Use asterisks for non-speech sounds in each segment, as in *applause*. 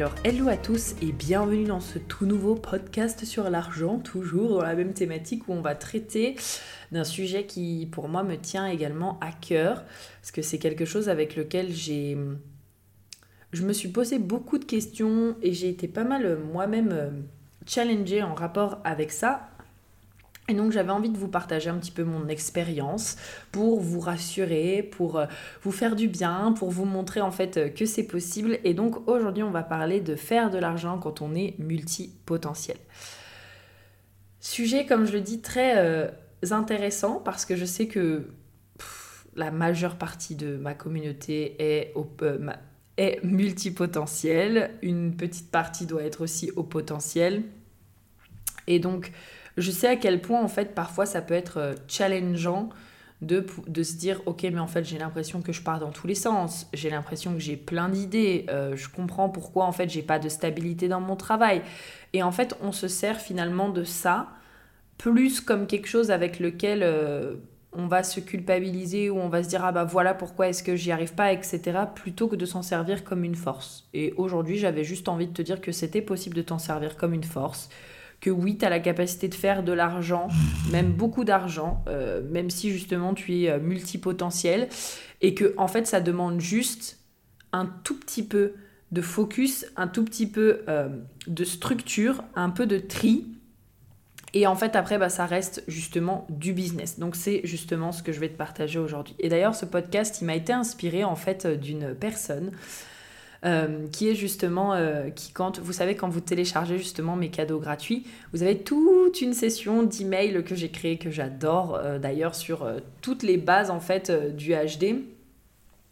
Alors, hello à tous et bienvenue dans ce tout nouveau podcast sur l'argent, toujours dans la même thématique où on va traiter d'un sujet qui, pour moi, me tient également à cœur, parce que c'est quelque chose avec lequel j'ai... Je me suis posé beaucoup de questions et j'ai été pas mal moi-même euh, challengée en rapport avec ça. Et donc j'avais envie de vous partager un petit peu mon expérience pour vous rassurer, pour euh, vous faire du bien, pour vous montrer en fait euh, que c'est possible. Et donc aujourd'hui on va parler de faire de l'argent quand on est multipotentiel. Sujet comme je le dis très euh, intéressant parce que je sais que la majeure partie de ma communauté est, est multipotentielle. Une petite partie doit être aussi au potentiel. Et donc je sais à quel point en fait parfois ça peut être euh, challengeant de, se dire ok mais en fait j'ai l'impression que je pars dans tous les sens, j'ai l'impression que j'ai plein d'idées, euh, je comprends pourquoi en fait j'ai pas de stabilité dans mon travail. Et en fait on se sert finalement de ça plus comme quelque chose avec lequel euh, on va se culpabiliser ou on va se dire ah bah voilà pourquoi est-ce que j'y arrive pas etc plutôt que de s'en servir comme une force. Et aujourd'hui j'avais juste envie de te dire que c'était possible de t'en servir comme une force que oui, tu as la capacité de faire de l'argent, même beaucoup d'argent, euh, même si justement tu es euh, multipotentiel, et que en fait ça demande juste un tout petit peu de focus, un tout petit peu euh, de structure, un peu de tri. Et en fait, après, bah, ça reste justement du business. Donc, c'est justement ce que je vais te partager aujourd'hui. Et d'ailleurs, ce podcast, il m'a été inspiré en fait d'une personne euh, qui est justement, euh, qui quand, vous savez, quand vous téléchargez justement mes cadeaux gratuits, vous avez toute une session d'emails que j'ai créé, que j'adore euh, d'ailleurs sur toutes les bases en fait du HD.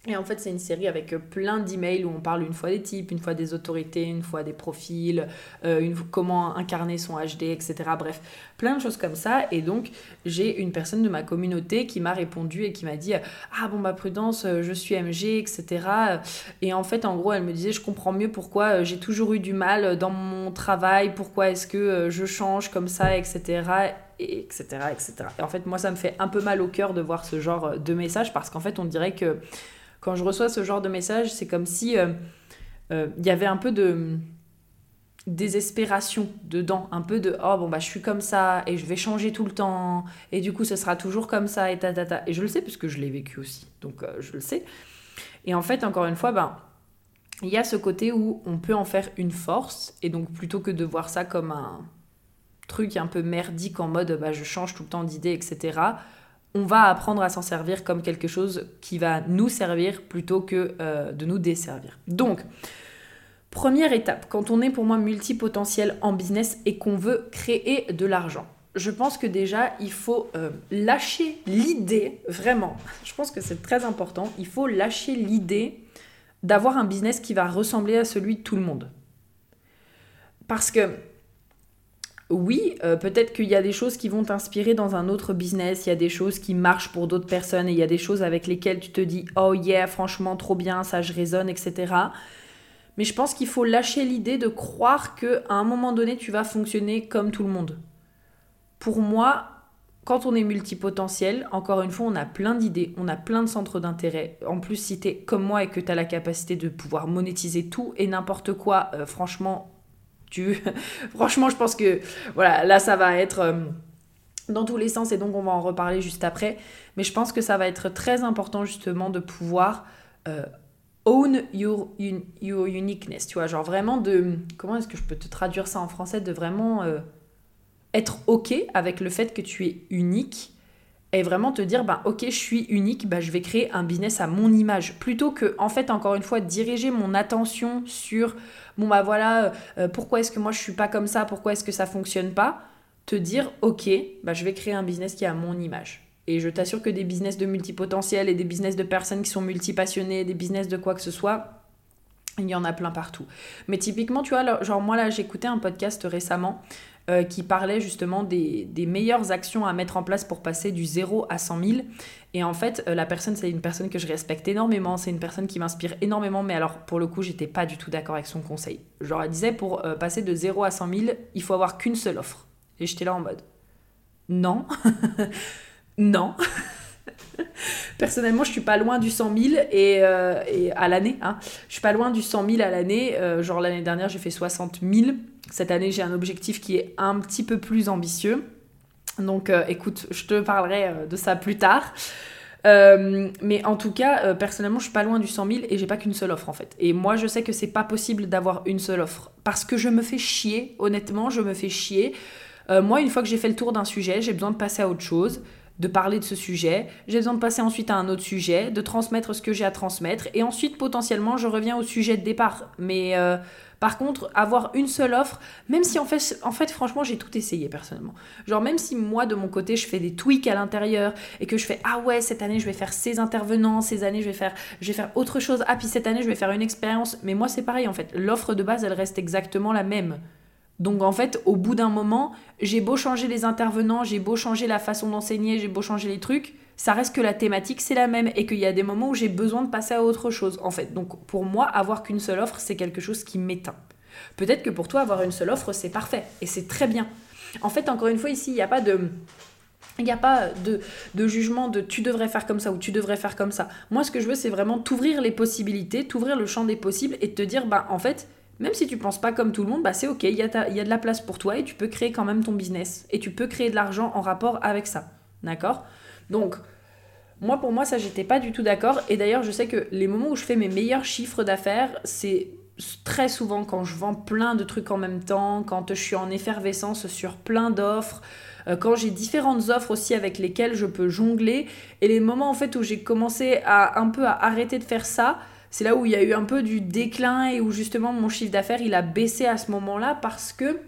Et en fait, c'est une série avec plein d'emails où on parle une fois des types, une fois des autorités, une fois des profils, euh, une, comment incarner son HD, etc. Bref, plein de choses comme ça. Et donc, j'ai une personne de ma communauté qui m'a répondu et qui m'a dit Ah bon, bah prudence, euh, je suis MG, etc. Et en fait, en gros, elle me disait Je comprends mieux pourquoi euh, j'ai toujours eu du mal dans mon travail, pourquoi est-ce que je change comme ça, etc etc., etc. Et en fait, moi, ça me fait un peu mal au cœur de voir ce genre de message parce qu'en fait, on dirait que quand je reçois ce genre de message, c'est comme si il euh, euh, y avait un peu de désespération dedans, un peu de oh bon bah je suis comme ça et je vais changer tout le temps et du coup ce sera toujours comme ça et ta ta et je le sais puisque je l'ai vécu aussi donc euh, je le sais. Et en fait encore une fois ben il y a ce côté où on peut en faire une force et donc plutôt que de voir ça comme un truc un peu merdique en mode bah je change tout le temps d'idée etc on va apprendre à s'en servir comme quelque chose qui va nous servir plutôt que euh, de nous desservir. Donc, première étape, quand on est pour moi multipotentiel en business et qu'on veut créer de l'argent, je pense que déjà, il faut euh, lâcher l'idée, vraiment, *laughs* je pense que c'est très important, il faut lâcher l'idée d'avoir un business qui va ressembler à celui de tout le monde. Parce que oui, euh, peut-être qu'il y a des choses qui vont t'inspirer dans un autre business, il y a des choses qui marchent pour d'autres personnes et il y a des choses avec lesquelles tu te dis oh yeah, franchement trop bien, ça je raisonne, etc. Mais je pense qu'il faut lâcher l'idée de croire qu'à un moment donné tu vas fonctionner comme tout le monde. Pour moi, quand on est multipotentiel, encore une fois, on a plein d'idées, on a plein de centres d'intérêt. En plus, si tu es comme moi et que tu as la capacité de pouvoir monétiser tout et n'importe quoi, euh, franchement, tu... *laughs* Franchement, je pense que voilà, là, ça va être euh, dans tous les sens et donc on va en reparler juste après. Mais je pense que ça va être très important justement de pouvoir euh, own your, your uniqueness, tu vois, genre vraiment de... Comment est-ce que je peux te traduire ça en français? De vraiment euh, être OK avec le fait que tu es unique et vraiment te dire bah ok je suis unique bah je vais créer un business à mon image. Plutôt que en fait encore une fois diriger mon attention sur bon bah voilà euh, pourquoi est-ce que moi je suis pas comme ça? Pourquoi est-ce que ça fonctionne pas? Te dire ok bah je vais créer un business qui est à mon image. Et je t'assure que des business de multipotentiel et des business de personnes qui sont multipassionnées, des business de quoi que ce soit, il y en a plein partout. Mais typiquement, tu vois, genre moi là, écouté un podcast récemment euh, qui parlait justement des, meilleures actions à mettre en place pour passer du 0 à 100 000. Et en fait, euh, la personne, c'est une personne que je respecte énormément, c'est une personne qui m'inspire énormément, mais alors pour le coup, j'étais pas du tout d'accord avec son conseil. Genre, elle disait pour euh, passer de 0 à 100 000, il faut avoir qu'une seule offre. Et j'étais là en mode non, *laughs* non. *laughs* Personnellement, je suis pas loin du 100 000 et, à l'année. Hein. Je suis pas loin du 100 000 à l'année. genre l'année dernière, j'ai fait 60 000. Cette année, j'ai un objectif qui est un petit peu plus ambitieux. Donc euh, écoute, je te parlerai euh, de ça plus tard. Euh, mais en tout cas, personnellement, je suis pas loin du 100 000 et j'ai pas qu'une seule offre en fait. Et moi, je sais que c'est pas possible d'avoir une seule offre parce que je me fais chier. Honnêtement, je me fais chier. moi, une fois que j'ai fait le tour d'un sujet, j'ai besoin de passer à autre chose, de parler de ce sujet. J'ai besoin de passer ensuite à un autre sujet, de transmettre ce que j'ai à transmettre et ensuite potentiellement je reviens au sujet de départ. Mais par contre, avoir une seule offre, même si en fait, en fait franchement, j'ai tout essayé personnellement. Genre, même si moi, de mon côté, je fais des tweaks à l'intérieur et que je fais Ah ouais, cette année, je vais faire ces intervenants, ces années, je vais faire, je vais faire autre chose. Ah, puis cette année, je vais faire une expérience. Mais moi, c'est pareil en fait. L'offre de base, elle reste exactement la même. Donc en fait, au bout d'un moment, j'ai beau changer les intervenants, j'ai beau changer la façon d'enseigner, j'ai beau changer les trucs, ça reste que la thématique c'est la même et qu'il y a des moments où j'ai besoin de passer à autre chose en fait. Donc pour moi, avoir qu'une seule offre, c'est quelque chose qui m'éteint. Peut-être que pour toi, avoir une seule offre, c'est parfait et c'est très bien. En fait, encore une fois, ici, il n'y a pas de... Il n'y a pas de, de, jugement de tu devrais faire comme ça ou tu devrais faire comme ça. Moi, ce que je veux, c'est vraiment t'ouvrir les possibilités, t'ouvrir le champ des possibles et te dire, bah, en fait, même si tu penses pas comme tout le monde, bah, c'est ok, il y, y a de la place pour toi et tu peux créer quand même ton business. Et tu peux créer de l'argent en rapport avec ça. D'accord? Donc, moi, pour moi, ça, j'étais pas du tout d'accord. Et d'ailleurs, je sais que les moments où je fais mes meilleurs chiffres d'affaires, c'est très souvent quand je vends plein de trucs en même temps, quand je suis en effervescence sur plein d'offres, euh, quand j'ai différentes offres aussi avec lesquelles je peux jongler. Et les moments en fait où j'ai commencé à un peu à arrêter de faire ça, c'est là où il y a eu un peu du déclin et où justement mon chiffre d'affaires il a baissé à ce moment-là parce que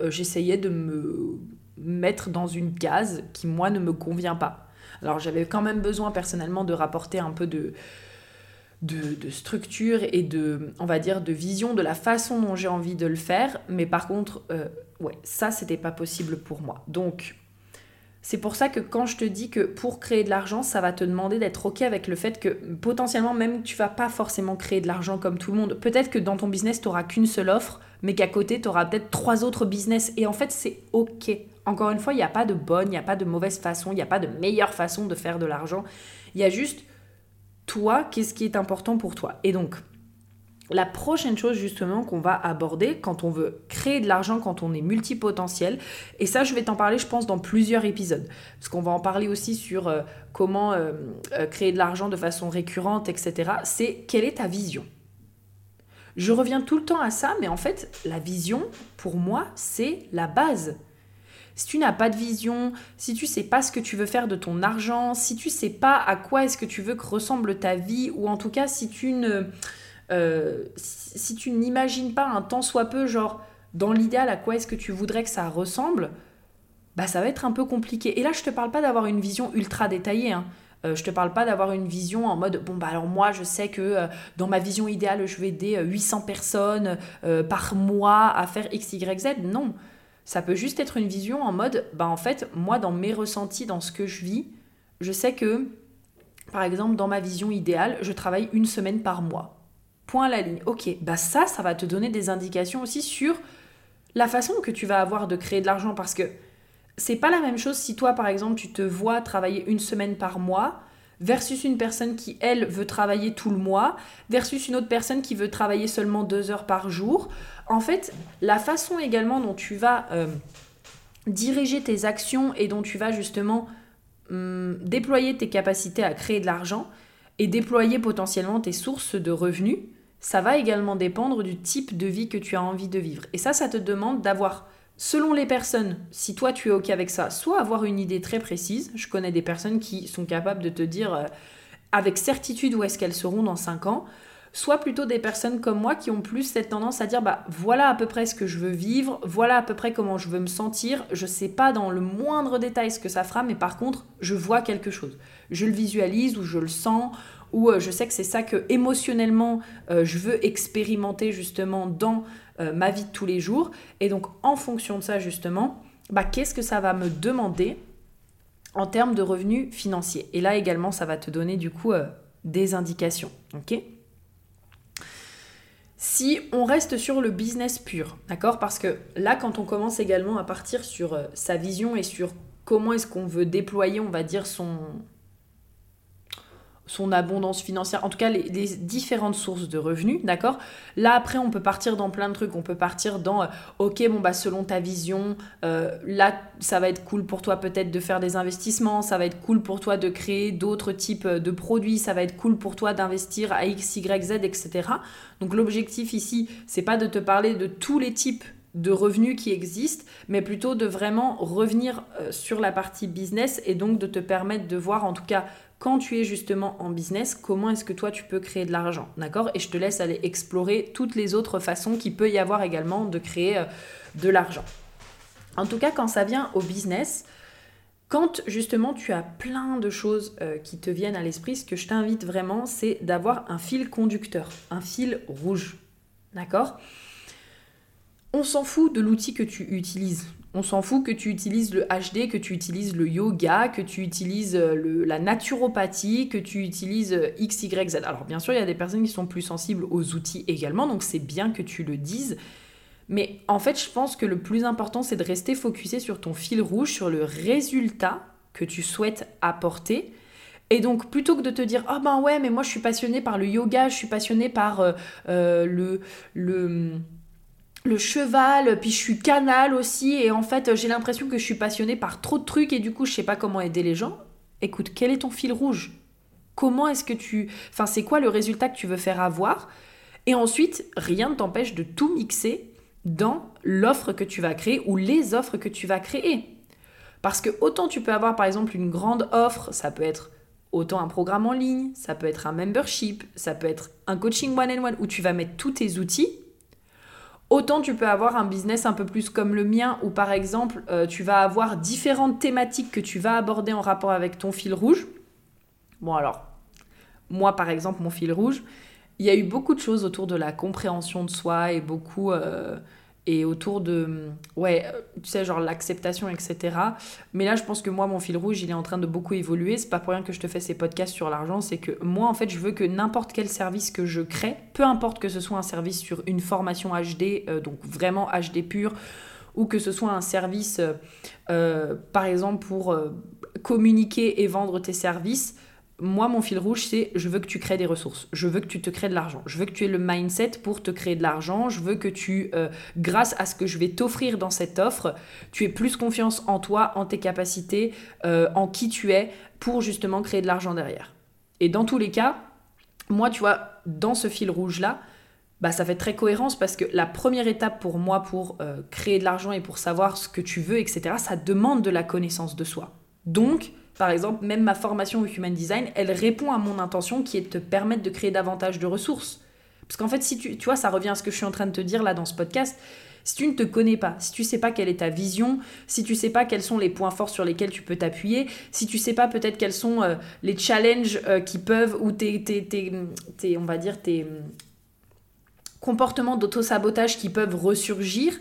euh, j'essayais de me mettre dans une case qui, moi, ne me convient pas. Alors j'avais quand même besoin personnellement de rapporter un peu de, de, structure et de, on va dire, de vision de la façon dont j'ai envie de le faire. Mais par contre, euh, ouais, ça, c'était pas possible pour moi. Donc, c'est pour ça que quand je te dis que pour créer de l'argent, ça va te demander d'être OK avec le fait que potentiellement même tu vas pas forcément créer de l'argent comme tout le monde. Peut-être que dans ton business, tu n'auras qu'une seule offre, mais qu'à côté, tu auras peut-être trois autres business. Et en fait, c'est OK. Encore une fois, il n'y a pas de bonne, il n'y a pas de mauvaise façon, il n'y a pas de meilleure façon de faire de l'argent. Il y a juste toi, qu'est-ce qui est important pour toi. Et donc, la prochaine chose justement qu'on va aborder quand on veut créer de l'argent, quand on est multipotentiel, et ça je vais t'en parler je pense dans plusieurs épisodes, parce qu'on va en parler aussi sur euh, comment euh, euh, créer de l'argent de façon récurrente, etc. C'est quelle est ta vision? Je reviens tout le temps à ça, mais en fait la vision, pour moi, c'est la base. Si tu n'as pas de vision, si tu sais pas ce que tu veux faire de ton argent, si tu sais pas à quoi est-ce que tu veux que ressemble ta vie, ou en tout cas si tu ne euh, si, tu n'imagines pas un tant soit peu, genre, dans l'idéal, à quoi est-ce que tu voudrais que ça ressemble, bah ça va être un peu compliqué. Et là, je te parle pas d'avoir une vision ultra détaillée. Hein. Euh, je te parle pas d'avoir une vision en mode bon bah alors moi je sais que euh, dans ma vision idéale je vais aider 800 personnes par mois à faire x y z. Non, ça peut juste être une vision en mode bah en fait moi dans mes ressentis dans ce que je vis, je sais que par exemple dans ma vision idéale, je travaille une semaine par mois. Point à la ligne. Ok, bah ça, ça va te donner des indications aussi sur la façon que tu vas avoir de créer de l'argent parce que c'est pas la même chose si toi, par exemple, tu te vois travailler une semaine par mois versus une personne qui, elle, veut travailler tout le mois, versus une autre personne qui veut travailler seulement deux heures par jour. En fait, la façon également dont tu vas euh, diriger tes actions et dont tu vas justement hum, déployer tes capacités à créer de l'argent et déployer potentiellement tes sources de revenus, ça va également dépendre du type de vie que tu as envie de vivre. Et ça, ça te demande d'avoir, selon les personnes, si toi tu es OK avec ça, soit avoir une idée très précise. Je connais des personnes qui sont capables de te dire euh, avec certitude où est-ce qu'elles seront dans 5 ans. Soit plutôt des personnes comme moi qui ont plus cette tendance à dire bah voilà à peu près ce que je veux vivre, voilà à peu près comment je veux me sentir, je sais pas dans le moindre détail ce que ça fera mais par contre, je vois quelque chose. Je le visualise ou je le sens ou euh, je sais que c'est ça que émotionnellement euh, je veux expérimenter justement dans euh, ma vie de tous les jours et donc en fonction de ça justement, bah qu'est-ce que ça va me demander en termes de revenus financiers? Et là également, ça va te donner du coup des indications. Ok? Si on reste sur le business pur, d'accord? Parce que là, quand on commence également à partir sur euh, sa vision et sur comment est-ce qu'on veut déployer, on va dire, son, son abondance financière, en tout cas les, différentes sources de revenus, d'accord? Là après on peut partir dans plein de trucs, on peut partir dans euh, ok bon bah selon ta vision, euh, là ça va être cool pour toi peut-être de faire des investissements, ça va être cool pour toi de créer d'autres types euh, de produits, ça va être cool pour toi d'investir à X, Y, Z, etc. Donc l'objectif ici c'est pas de te parler de tous les types de revenus qui existent, mais plutôt de vraiment revenir sur la partie business et donc de te permettre de voir en tout cas quand tu es justement en business, comment est-ce que toi tu peux créer de l'argent, d'accord? Et je te laisse aller explorer toutes les autres façons qu'il peut y avoir également de créer euh, de l'argent. En tout cas, quand ça vient au business, quand justement tu as plein de choses euh, qui te viennent à l'esprit, ce que je t'invite vraiment, c'est d'avoir un fil conducteur, un fil rouge, d'accord? On s'en fout de l'outil que tu utilises. On s'en fout que tu utilises le HD, que tu utilises le yoga, que tu utilises euh, la naturopathie, que tu utilises euh, X, Y, Z. Alors bien sûr, il y a des personnes qui sont plus sensibles aux outils également, donc c'est bien que tu le dises. Mais en fait, je pense que le plus important, c'est de rester focusé sur ton fil rouge, sur le résultat que tu souhaites apporter. Et donc, plutôt que de te dire, oh ben ouais, mais moi je suis passionné par le yoga, je suis passionné par euh, le le cheval, puis je suis canal aussi, et en fait j'ai l'impression que je suis passionnée par trop de trucs et du coup je sais pas comment aider les gens. Écoute, quel est ton fil rouge? Comment est-ce que tu... Enfin, c'est quoi le résultat que tu veux faire avoir? Et ensuite, rien ne t'empêche de tout mixer dans l'offre que tu vas créer ou les offres que tu vas créer. Parce que autant tu peux avoir par exemple une grande offre, ça peut être autant un programme en ligne, ça peut être un membership, ça peut être un coaching one-on-one où tu vas mettre tous tes outils Autant tu peux avoir un business un peu plus comme le mien, où par exemple, euh, tu vas avoir différentes thématiques que tu vas aborder en rapport avec ton fil rouge. Bon alors, moi par exemple, mon fil rouge, il y a eu beaucoup de choses autour de la compréhension de soi et beaucoup... Euh, et autour de, ouais, tu sais, genre l'acceptation, etc. Mais là, je pense que moi, mon fil rouge, il est en train de beaucoup évoluer. C'est pas pour rien que je te fais ces podcasts sur l'argent, c'est que moi, en fait, je veux que n'importe quel service que je crée, peu importe que ce soit un service sur une formation HD, euh, donc vraiment HD pur, ou que ce soit un service, euh, euh, par exemple, pour communiquer et vendre tes services, moi, mon fil rouge, c'est je veux que tu crées des ressources, je veux que tu te crées de l'argent, je veux que tu aies le mindset pour te créer de l'argent, je veux que tu, euh, grâce à ce que je vais t'offrir dans cette offre, tu aies plus confiance en toi, en tes capacités, euh, en qui tu es, pour justement créer de l'argent derrière. Et dans tous les cas, moi, tu vois, dans ce fil rouge-là, bah, ça fait très cohérence parce que la première étape pour moi, pour euh, créer de l'argent et pour savoir ce que tu veux, etc., ça demande de la connaissance de soi. Donc, par exemple, même ma formation au Human Design, elle répond à mon intention qui est de te permettre de créer davantage de ressources. Parce qu'en fait, si tu, tu vois, ça revient à ce que je suis en train de te dire là dans ce podcast. Si tu ne te connais pas, si tu sais pas quelle est ta vision, si tu sais pas quels sont les points forts sur lesquels tu peux t'appuyer, si tu sais pas peut-être quels sont euh, les challenges euh, qui peuvent ou tes, tes, tes, on va dire tes comportements d'auto-sabotage qui peuvent ressurgir,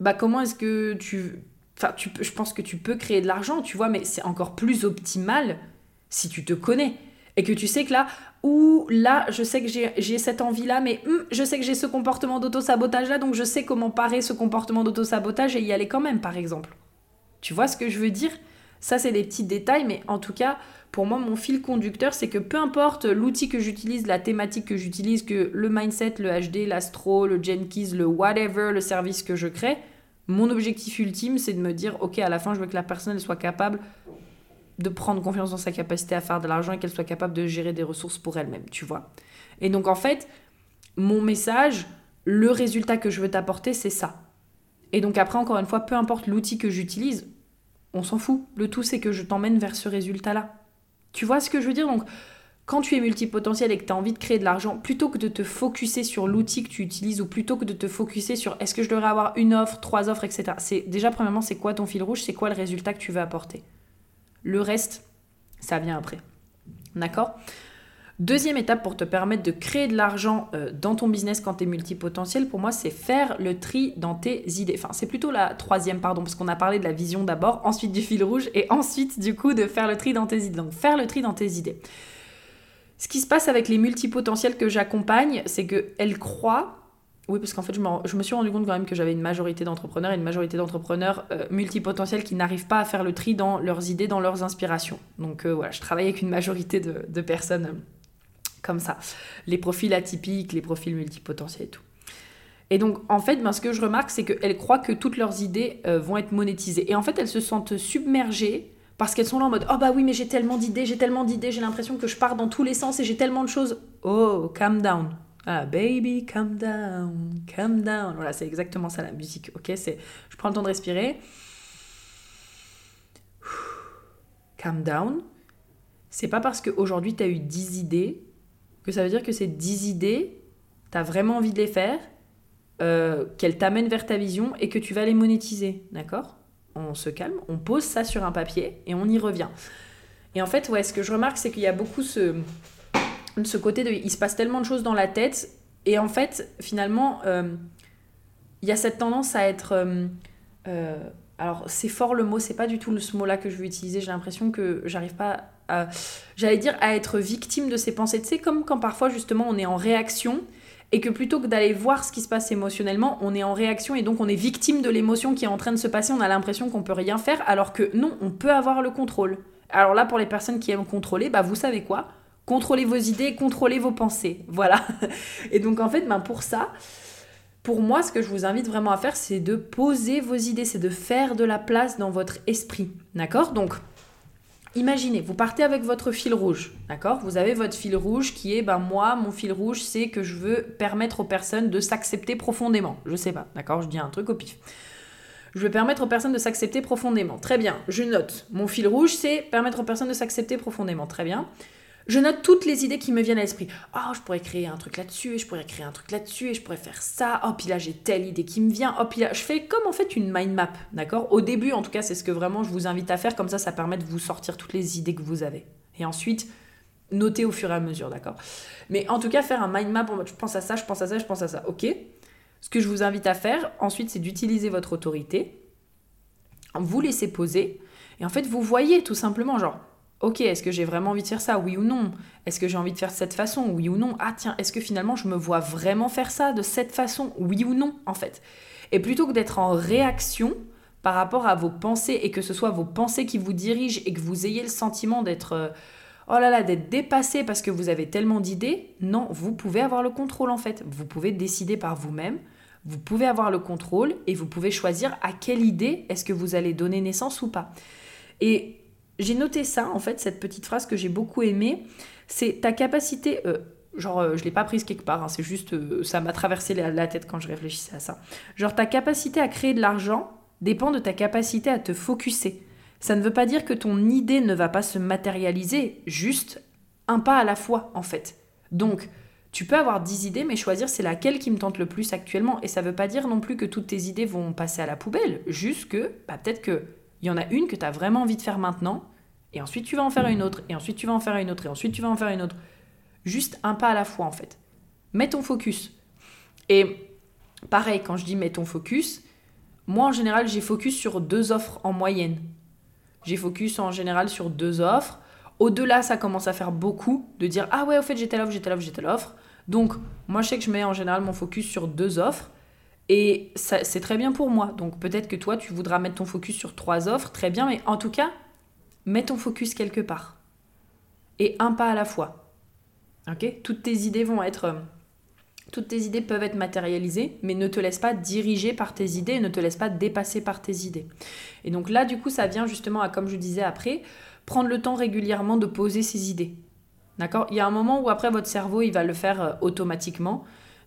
bah comment est-ce que tu Enfin, tu je pense que tu peux créer de l'argent, tu vois, mais c'est encore plus optimal si tu te connais. Et que tu sais que là, ou là, je sais que j'ai cette envie-là, mais hum, je sais que j'ai ce comportement d'auto-sabotage-là, donc je sais comment parer ce comportement d'auto-sabotage et y aller quand même, par exemple. Tu vois ce que je veux dire? Ça, c'est des petits détails, mais en tout cas, pour moi, mon fil conducteur, c'est que peu importe l'outil que j'utilise, la thématique que j'utilise, que le mindset, le HD, l'astro, le Jenkins, le whatever, le service que je crée, mon objectif ultime, c'est de me dire, ok, à la fin, je veux que la personne soit capable de prendre confiance dans sa capacité à faire de l'argent et qu'elle soit capable de gérer des ressources pour elle-même, tu vois. Et donc, en fait, mon message, le résultat que je veux t'apporter, c'est ça. Et donc, après, encore une fois, peu importe l'outil que j'utilise, on s'en fout. Le tout, c'est que je t'emmène vers ce résultat-là. Tu vois ce que je veux dire? Donc, quand tu es multipotentiel et que tu as envie de créer de l'argent, plutôt que de te focuser sur l'outil que tu utilises ou plutôt que de te focuser sur est-ce que je devrais avoir une offre, trois offres, etc. C'est déjà premièrement c'est quoi ton fil rouge, c'est quoi le résultat que tu veux apporter? Le reste, ça vient après. D'accord? Deuxième étape pour te permettre de créer de l'argent euh, dans ton business quand tu es multipotentiel, pour moi, c'est faire le tri dans tes idées. Enfin, c'est plutôt la troisième, pardon, parce qu'on a parlé de la vision d'abord, ensuite du fil rouge, et ensuite, du coup, de faire le tri dans tes idées. Donc, faire le tri dans tes idées. Ce qui se passe avec les multipotentiels que j'accompagne, c'est qu'elles croient oui, parce qu'en fait, je, me suis rendu compte quand même que j'avais une majorité d'entrepreneurs et une majorité d'entrepreneurs euh, multipotentiels qui n'arrivent pas à faire le tri dans leurs idées, dans leurs inspirations. Donc euh, voilà, je travaille avec une majorité de, personnes euh, comme ça. Les profils atypiques, les profils multipotentiels et tout. Et donc, en fait, ben, ce que je remarque, c'est qu'elles croient que toutes leurs idées vont être monétisées. Et en fait, elles se sentent submergées parce qu'elles sont là en mode Oh bah oui, mais j'ai tellement d'idées, j'ai tellement d'idées, j'ai l'impression que je pars dans tous les sens et j'ai tellement de choses. Oh, calm down. Ah, baby, calm down, calm down. Voilà, c'est exactement ça la musique, ok? C'est, Je prends le temps de respirer. Calm down. C'est pas parce qu'aujourd'hui tu as eu 10 idées que ça veut dire que ces 10 idées, tu as vraiment envie de les faire, euh, qu'elles t'amènent vers ta vision et que tu vas les monétiser, d'accord? On se calme, on pose ça sur un papier et on y revient. Et en fait, ouais, ce que je remarque, c'est qu'il y a beaucoup ce, ce côté de il se passe tellement de choses dans la tête et en fait finalement euh, il y a cette tendance à être euh, euh, alors c'est fort le mot c'est pas du tout ce mot là que je veux utiliser j'ai l'impression que j'arrive pas à j'allais dire à être victime de ces pensées tu sais comme quand parfois justement on est en réaction et que plutôt que d'aller voir ce qui se passe émotionnellement, on est en réaction et donc on est victime de l'émotion qui est en train de se passer, on a l'impression qu'on peut rien faire alors que non, on peut avoir le contrôle. Alors là pour les personnes qui aiment contrôler, bah vous savez quoi? Contrôlez vos idées, contrôlez vos pensées. *laughs* Voilà. Et donc en fait, ben pour ça, pour moi, ce que je vous invite vraiment à faire, c'est de poser vos idées, c'est de faire de la place dans votre esprit. D'accord? Donc, imaginez, vous partez avec votre fil rouge. D'accord? Vous avez votre fil rouge qui est, ben moi, mon fil rouge, c'est que je veux permettre aux personnes de s'accepter profondément. Je sais pas, d'accord? Je dis un truc au pif. Je veux permettre aux personnes de s'accepter profondément. Très bien, je note. Mon fil rouge, c'est permettre aux personnes de s'accepter profondément. Très bien. Je note toutes les idées qui me viennent à l'esprit. Oh, je pourrais créer un truc là-dessus, et je pourrais créer un truc là-dessus, et je pourrais faire ça. Oh, puis là, j'ai telle idée qui me vient. Oh, puis là, je fais comme en fait une mind map, d'accord? Au début, en tout cas, c'est ce que vraiment je vous invite à faire. Comme ça, ça permet de vous sortir toutes les idées que vous avez. Et ensuite, noter au fur et à mesure, d'accord? Mais en tout cas, faire un mind map en mode je pense à ça, je pense à ça, je pense à ça. Ok? Ce que je vous invite à faire, ensuite, c'est d'utiliser votre autorité. Vous laissez poser. Et en fait, vous voyez tout simplement, genre, ok, est-ce que j'ai vraiment envie de faire ça, oui ou non? Est-ce que j'ai envie de faire de cette façon, oui ou non? Ah tiens, est-ce que finalement je me vois vraiment faire ça de cette façon, oui ou non, en fait? Et plutôt que d'être en réaction par rapport à vos pensées et que ce soit vos pensées qui vous dirigent et que vous ayez le sentiment d'être... Euh, oh là là, d'être dépassé parce que vous avez tellement d'idées, non, vous pouvez avoir le contrôle en fait. Vous pouvez décider par vous-même, vous pouvez avoir le contrôle et vous pouvez choisir à quelle idée est-ce que vous allez donner naissance ou pas. Et j'ai noté ça, en fait, cette petite phrase que j'ai beaucoup aimée. C'est ta capacité. Euh, genre, euh, je l'ai pas prise quelque part, hein, c'est juste. Euh, ça m'a traversé la, tête quand je réfléchissais à ça. Genre, ta capacité à créer de l'argent dépend de ta capacité à te focuser. Ça ne veut pas dire que ton idée ne va pas se matérialiser, juste un pas à la fois, en fait. Donc, tu peux avoir 10 idées, mais choisir c'est laquelle qui me tente le plus actuellement. Et ça ne veut pas dire non plus que toutes tes idées vont passer à la poubelle, juste que bah, peut-être que il y en a une que tu as vraiment envie de faire maintenant, et ensuite tu vas en faire une autre, et ensuite tu vas en faire une autre, et ensuite tu vas en faire une autre. Juste un pas à la fois en fait. Mets ton focus. Et pareil, quand je dis mets ton focus, moi en général j'ai focus sur deux offres en moyenne. J'ai focus en général sur deux offres. Au-delà, ça commence à faire beaucoup de dire ah ouais, au fait j'ai telle offre, j'ai telle offre, j'ai telle offre. Donc moi je sais que je mets en général mon focus sur deux offres. Et c'est très bien pour moi. Donc peut-être que toi, tu voudras mettre ton focus sur trois offres, très bien, mais en tout cas, mets ton focus quelque part. Et un pas à la fois. Ok? Toutes tes idées vont être... Euh, toutes tes idées peuvent être matérialisées, mais ne te laisse pas diriger par tes idées, ne te laisse pas dépasser par tes idées. Et donc là, du coup, ça vient justement à, comme je disais après, prendre le temps régulièrement de poser ses idées. D'accord? Il y a un moment où après votre cerveau, il va le faire euh, automatiquement.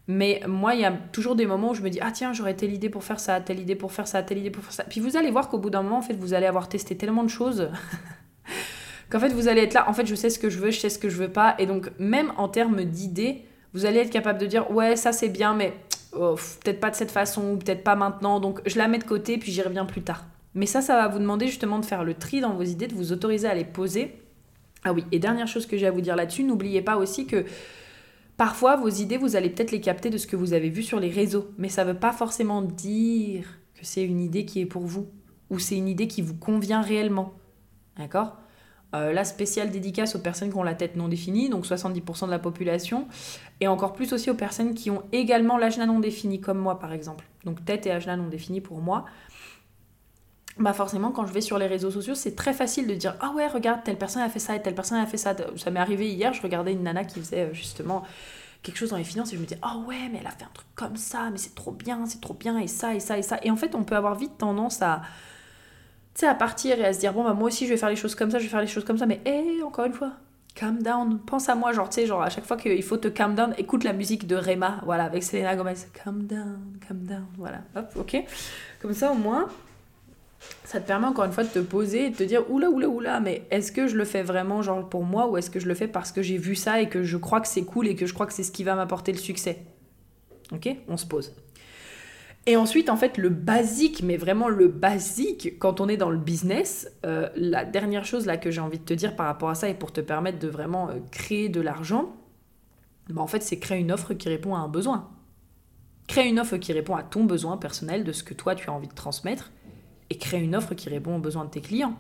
Mais moi, il y a toujours des moments où je me dis Ah, tiens, j'aurais telle idée pour faire ça, telle idée pour faire ça, telle idée pour faire ça. Puis vous allez voir qu'au bout d'un moment, en fait, vous allez avoir testé tellement de choses. *laughs* qu'en fait vous allez être là, en fait je sais ce que je veux, je sais ce que je veux pas, et donc même en termes d'idées, vous allez être capable de dire ouais ça c'est bien, mais oh, peut-être pas de cette façon, ou peut-être pas maintenant, donc je la mets de côté, puis j'y reviens plus tard. Mais ça, ça va vous demander justement de faire le tri dans vos idées, de vous autoriser à les poser. Ah oui, et dernière chose que j'ai à vous dire là-dessus, n'oubliez pas aussi que parfois vos idées, vous allez peut-être les capter de ce que vous avez vu sur les réseaux, mais ça ne veut pas forcément dire que c'est une idée qui est pour vous, ou c'est une idée qui vous convient réellement. D'accord? Euh, la spéciale dédicace aux personnes qui ont la tête non définie, donc 70% de la population, et encore plus aussi aux personnes qui ont également l'ajna non défini, comme moi par exemple. Donc tête et ajna non défini pour moi. Bah forcément, quand je vais sur les réseaux sociaux, c'est très facile de dire Ah ouais, regarde, telle personne a fait ça et telle personne a fait ça. Ça m'est arrivé hier, je regardais une nana qui faisait euh, justement quelque chose dans les finances et je me disais Ah ouais, mais elle a fait un truc comme ça, mais c'est trop bien, c'est trop bien, et ça, et ça, et ça. Et en fait, on peut avoir vite tendance à tu à partir et à se dire, bon, bah, moi aussi, je vais faire les choses comme ça, je vais faire les choses comme ça, mais hé, encore une fois, calm down, pense à moi, genre, tu sais, genre, à chaque fois qu'il faut te calm down, écoute la musique de Rema, voilà, avec Selena Gomez, calm down, calm down, voilà, hop, ok. Comme ça, au moins, ça te permet encore une fois de te poser et de te dire, oula, oula, oula, mais est-ce que je le fais vraiment, genre, pour moi, ou est-ce que je le fais parce que j'ai vu ça et que je crois que c'est cool et que je crois que c'est ce qui va m'apporter le succès? Ok On se pose. Et ensuite, en fait, le basique, mais vraiment le basique, quand on est dans le business, euh, la dernière chose là que j'ai envie de te dire par rapport à ça et pour te permettre de vraiment euh, créer de l'argent, bah, en fait, c'est créer une offre qui répond à un besoin. Créer une offre qui répond à ton besoin personnel, de ce que toi tu as envie de transmettre, et créer une offre qui répond aux besoins de tes clients.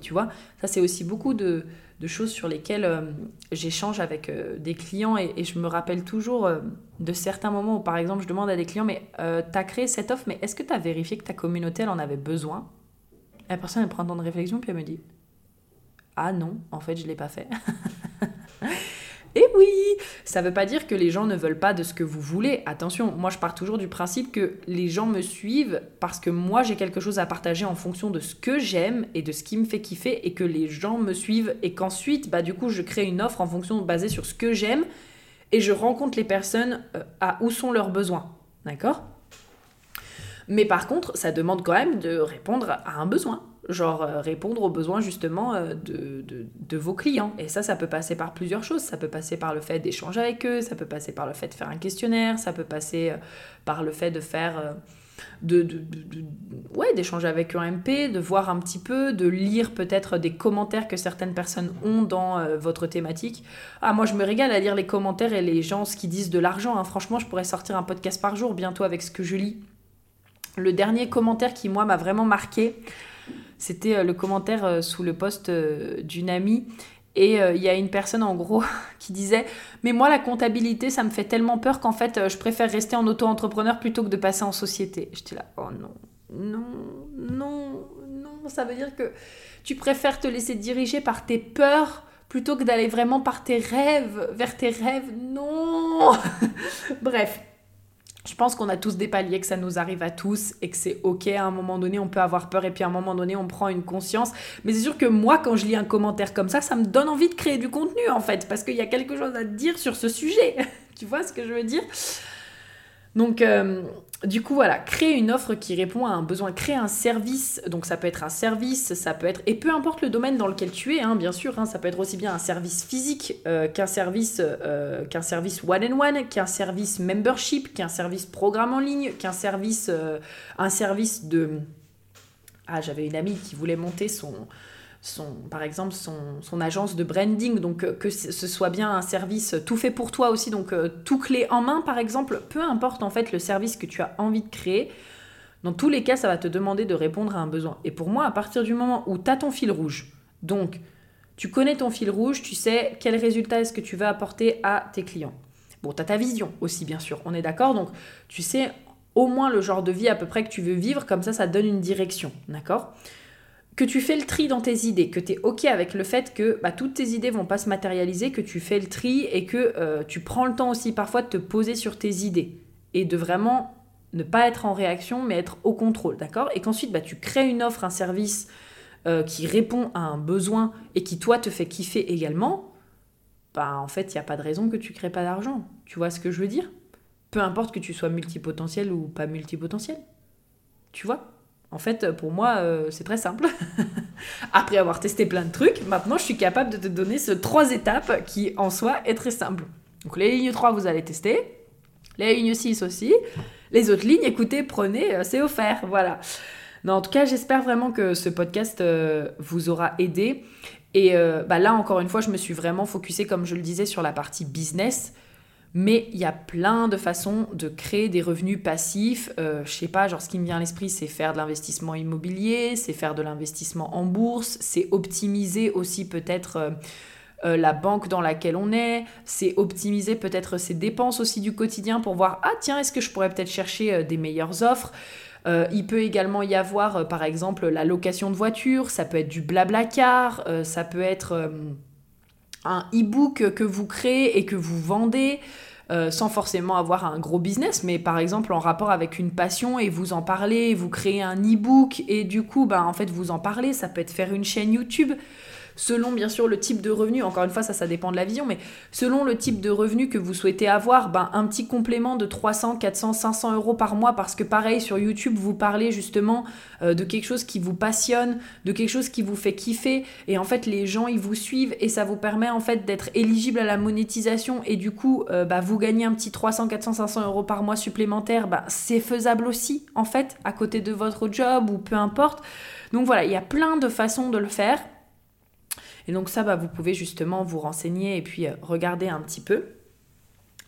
Tu vois, ça c'est aussi beaucoup de, de choses sur lesquelles euh, j'échange avec euh, des clients et, je me rappelle toujours euh, de certains moments où, par exemple, je demande à des clients, mais tu as créé cette offre, mais est-ce que tu as vérifié que ta communauté, elle en avait besoin? La personne, elle prend un temps de réflexion, puis elle me dit, ah non, en fait, je l'ai pas fait. *laughs* Et oui, ça ne veut pas dire que les gens ne veulent pas de ce que vous voulez. Attention, moi je pars toujours du principe que les gens me suivent parce que moi j'ai quelque chose à partager en fonction de ce que j'aime et de ce qui me fait kiffer et que les gens me suivent et qu'ensuite, bah du coup, je crée une offre en fonction basée sur ce que j'aime et je rencontre les personnes euh, à où sont leurs besoins. D'accord? Mais par contre, ça demande quand même de répondre à un besoin genre euh, répondre aux besoins justement euh, de, de, vos clients. Et ça, ça peut passer par plusieurs choses. Ça peut passer par le fait d'échanger avec eux, ça peut passer par le fait de faire un questionnaire, ça peut passer euh, par le fait de faire... de, de, ouais, d'échanger avec un MP, de voir un petit peu, de lire peut-être des commentaires que certaines personnes ont dans votre thématique. Ah, moi, je me régale à lire les commentaires et les gens, ce qu'ils disent de l'argent. Hein. Franchement, je pourrais sortir un podcast par jour bientôt avec ce que je lis. Le dernier commentaire qui, moi, m'a vraiment marqué, c'était euh, le commentaire euh, sous le post euh, d'une amie. Et il y a une personne en gros *laughs* qui disait Mais moi, la comptabilité, ça me fait tellement peur qu'en fait, je préfère rester en auto-entrepreneur plutôt que de passer en société. J'étais là Oh non, non, non, non. Ça veut dire que tu préfères te laisser diriger par tes peurs plutôt que d'aller vraiment par tes rêves, vers tes rêves. Non *laughs* Bref, je pense qu'on a tous des paliers, que ça nous arrive à tous et que c'est ok. À un moment donné, on peut avoir peur et puis à un moment donné, on prend une conscience. Mais c'est sûr que moi, quand je lis un commentaire comme ça, ça me donne envie de créer du contenu en fait, parce qu'il y a quelque chose à dire sur ce sujet. *laughs* tu vois ce que je veux dire? Donc, euh, du coup, voilà, créer une offre qui répond à un besoin, créer un service. Donc, ça peut être un service, ça peut être. Et peu importe le domaine dans lequel tu es, hein, bien sûr, hein, ça peut être aussi bien un service physique euh, qu'un service, euh, qu'un service one-on-one, qu'un service membership, qu'un service programme en ligne, qu'un service, un service de. Ah, j'avais une amie qui voulait monter son son, par exemple son, agence de branding, donc euh, que ce soit bien un service tout fait pour toi aussi, donc euh, tout clé en main par exemple, peu importe en fait le service que tu as envie de créer, dans tous les cas ça va te demander de répondre à un besoin. Et pour moi, à partir du moment où tu as ton fil rouge, donc tu connais ton fil rouge, tu sais quel résultat est-ce que tu veux apporter à tes clients. Bon, tu as ta vision aussi bien sûr, on est d'accord, donc tu sais au moins le genre de vie à peu près que tu veux vivre, comme ça ça donne une direction, d'accord? Que tu fais le tri dans tes idées, que tu es OK avec le fait que bah, toutes tes idées vont pas se matérialiser, que tu fais le tri et que euh, tu prends le temps aussi parfois de te poser sur tes idées et de vraiment ne pas être en réaction mais être au contrôle, d'accord? Et qu'ensuite bah, tu crées une offre, un service euh, qui répond à un besoin et qui toi te fait kiffer également, bah en fait il n'y a pas de raison que tu crées pas d'argent. Tu vois ce que je veux dire? Peu importe que tu sois multipotentiel ou pas multipotentiel. Tu vois? En fait, pour moi, euh, c'est très simple. *laughs* Après avoir testé plein de trucs, maintenant, je suis capable de te donner ce trois étapes qui, en soi, est très simple. Donc, les lignes 3, vous allez tester. Les lignes 6 aussi. Les autres lignes, écoutez, prenez, euh, c'est offert. Voilà. En tout cas, j'espère vraiment que ce podcast euh, vous aura aidé. Et bah là, encore une fois, je me suis vraiment focusée, comme je le disais, sur la partie business. Mais il y a plein de façons de créer des revenus passifs. Euh, je sais pas, genre ce qui me vient à l'esprit, c'est faire de l'investissement immobilier, c'est faire de l'investissement en bourse, c'est optimiser aussi peut-être euh, euh, la banque dans laquelle on est, c'est optimiser peut-être ses dépenses aussi du quotidien pour voir, ah tiens, est-ce que je pourrais peut-être chercher euh, des meilleures offres? Il peut également y avoir, par exemple, la location de voiture, ça peut être du blabla car, ça peut être un e-book que vous créez et que vous vendez. Euh, sans forcément avoir un gros business, mais par exemple en rapport avec une passion et vous en parlez, vous créez un e-book et du coup, ben, en fait, vous en parlez, ça peut être faire une chaîne YouTube selon bien sûr le type de revenu, encore une fois ça ça dépend de la vision, mais selon le type de revenu que vous souhaitez avoir, ben, un petit complément de 300, 400, 500 euros par mois parce que pareil sur YouTube vous parlez justement euh, de quelque chose qui vous passionne, de quelque chose qui vous fait kiffer et en fait les gens ils vous suivent et ça vous permet en fait d'être éligible à la monétisation et du coup euh, bah, vous gagnez un petit 300, 400, 500 euros par mois supplémentaire, bah, c'est faisable aussi en fait à côté de votre job ou peu importe. Donc voilà, il y a plein de façons de le faire. Et donc ça, bah, vous pouvez justement vous renseigner et puis euh, regarder un petit peu.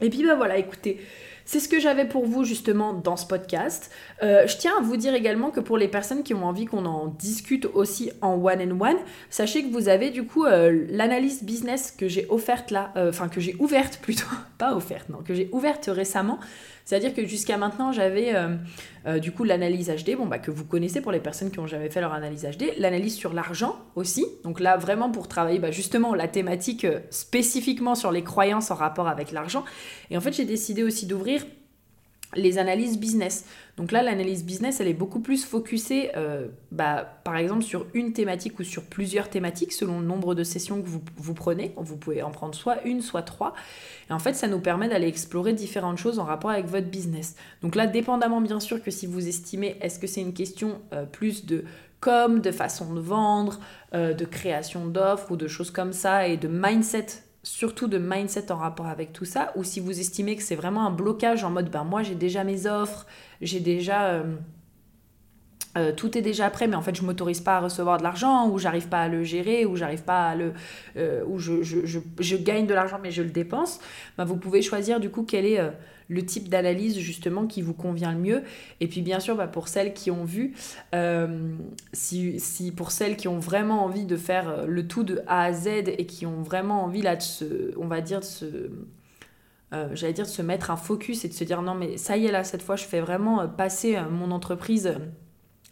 Et puis bah voilà, écoutez, c'est ce que j'avais pour vous justement dans ce podcast. Euh, je tiens à vous dire également que pour les personnes qui ont envie qu'on en discute aussi en one and one, sachez que vous avez du coup euh, l'analyse business que j'ai offerte là, enfin que j'ai ouverte *laughs* plutôt, pas offerte, non, que j'ai ouverte récemment. C'est-à-dire que jusqu'à maintenant, j'avais euh, euh, du coup l'analyse HD, bon, bah, que vous connaissez pour les personnes qui ont jamais fait leur analyse HD, l'analyse sur l'argent aussi. Donc là, vraiment pour travailler bah, justement la thématique euh, spécifiquement sur les croyances en rapport avec l'argent. Et en fait, j'ai décidé aussi d'ouvrir les analyses business. Donc là, l'analyse business, elle est beaucoup plus focusée, euh, bah, par exemple, sur une thématique ou sur plusieurs thématiques, selon le nombre de sessions que vous, vous prenez. Vous pouvez en prendre soit une, soit trois. Et en fait, ça nous permet d'aller explorer différentes choses en rapport avec votre business. Donc là, dépendamment bien sûr que si vous estimez, est-ce que c'est une question euh, plus de com, de façon de vendre, euh, de création d'offres ou de choses comme ça, et de mindset surtout de mindset en rapport avec tout ça, ou si vous estimez que c'est vraiment un blocage en mode ben moi j'ai déjà mes offres, j'ai déjà euh, euh, tout est déjà prêt, mais en fait je m'autorise pas à recevoir de l'argent, ou j'arrive pas à le gérer, ou j'arrive pas à le, euh, ou je, je, je, je, gagne de l'argent mais je le dépense, ben, vous pouvez choisir du coup quel est le type d'analyse justement qui vous convient le mieux. Et puis bien sûr, bah, pour celles qui ont vu, euh, si, si, pour celles qui ont vraiment envie de faire euh, le tout de A à Z et qui ont vraiment envie là de se, on va dire, de se... Euh, j'allais dire de se mettre un focus et de se dire non mais ça y est là cette fois je fais vraiment passer mon entreprise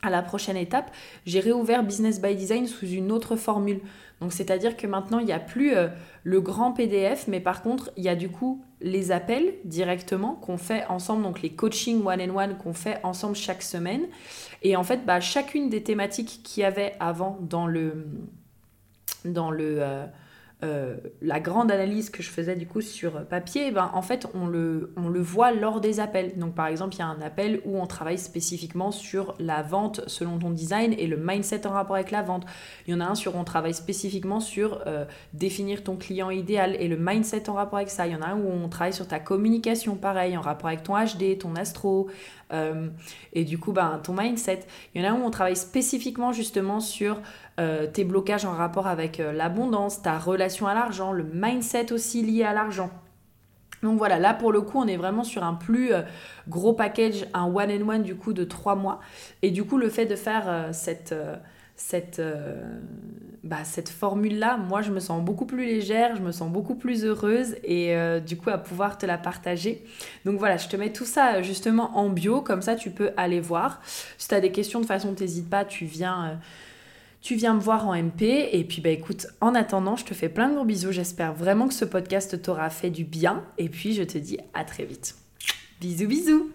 à la prochaine étape, j'ai réouvert Business by Design sous une autre formule. Donc c'est-à-dire que maintenant, il n'y a plus euh, le grand PDF, mais par contre, il y a du coup les appels directement qu'on fait ensemble, donc les coachings one-on-one qu'on fait ensemble chaque semaine. Et en fait, bah, chacune des thématiques qu'il y avait avant dans le... Dans le euh, euh, la grande analyse que je faisais du coup sur papier, ben, en fait on le, on le voit lors des appels. Donc par exemple il y a un appel où on travaille spécifiquement sur la vente selon ton design et le mindset en rapport avec la vente. Il y en a un sur on travaille spécifiquement sur euh, définir ton client idéal et le mindset en rapport avec ça. Il y en a un où on travaille sur ta communication pareil en rapport avec ton HD, ton astro. Euh, et du coup, ben, ton mindset. Il y en a un où on travaille spécifiquement justement sur euh, tes blocages en rapport avec euh, l'abondance, ta relation à l'argent, le mindset aussi lié à l'argent. Donc voilà, là pour le coup, on est vraiment sur un plus euh, gros package, un one-and-one du coup de trois mois. Et du coup, le fait de faire bah, cette formule-là, moi je me sens beaucoup plus légère, je me sens beaucoup plus heureuse et du coup à pouvoir te la partager. Donc voilà, je te mets tout ça justement en bio, comme ça tu peux aller voir. Si tu as des questions de façon, t'hésites pas, tu viens tu viens me voir en MP. Et puis, bah écoute, en attendant, je te fais plein de gros bisous. J'espère vraiment que ce podcast t'aura fait du bien. Et puis, je te dis à très vite. Bisous, bisous